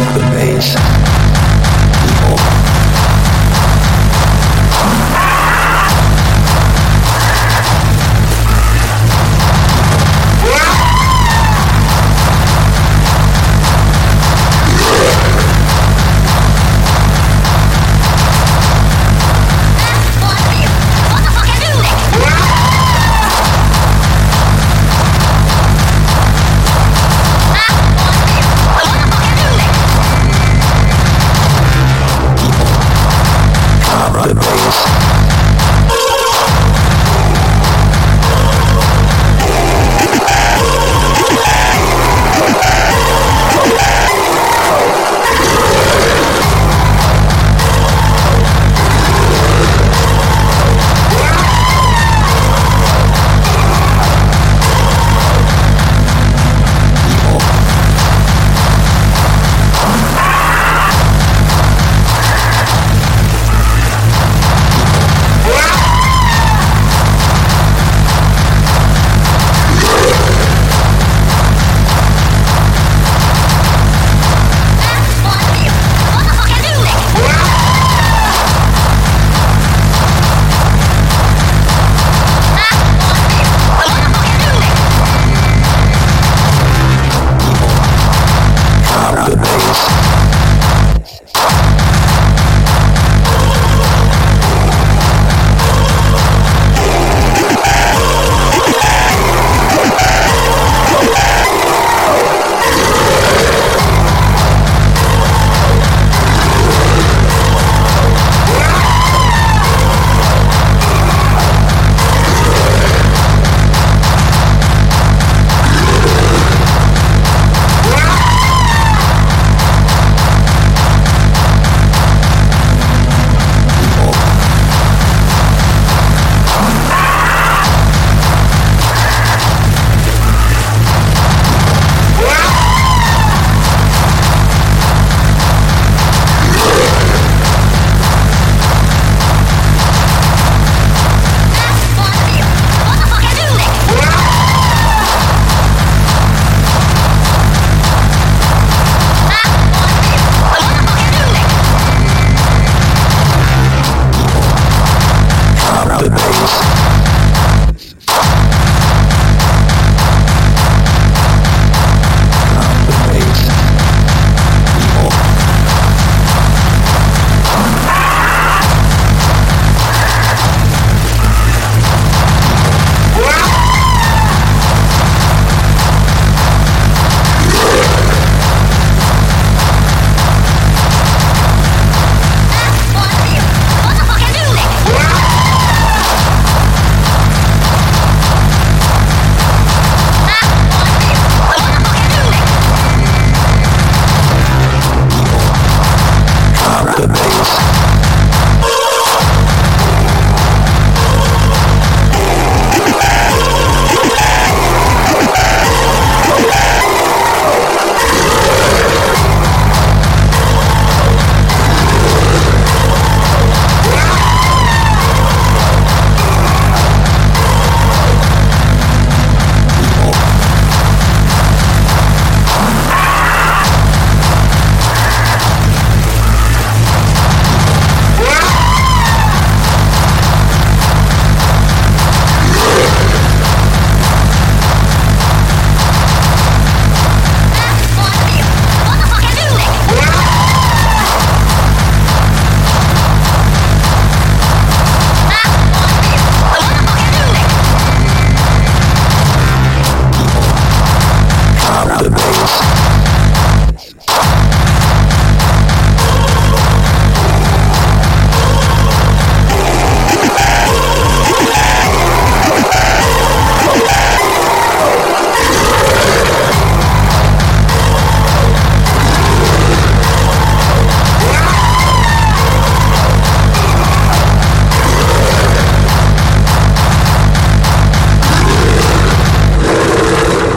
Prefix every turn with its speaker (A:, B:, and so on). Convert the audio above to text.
A: The bass.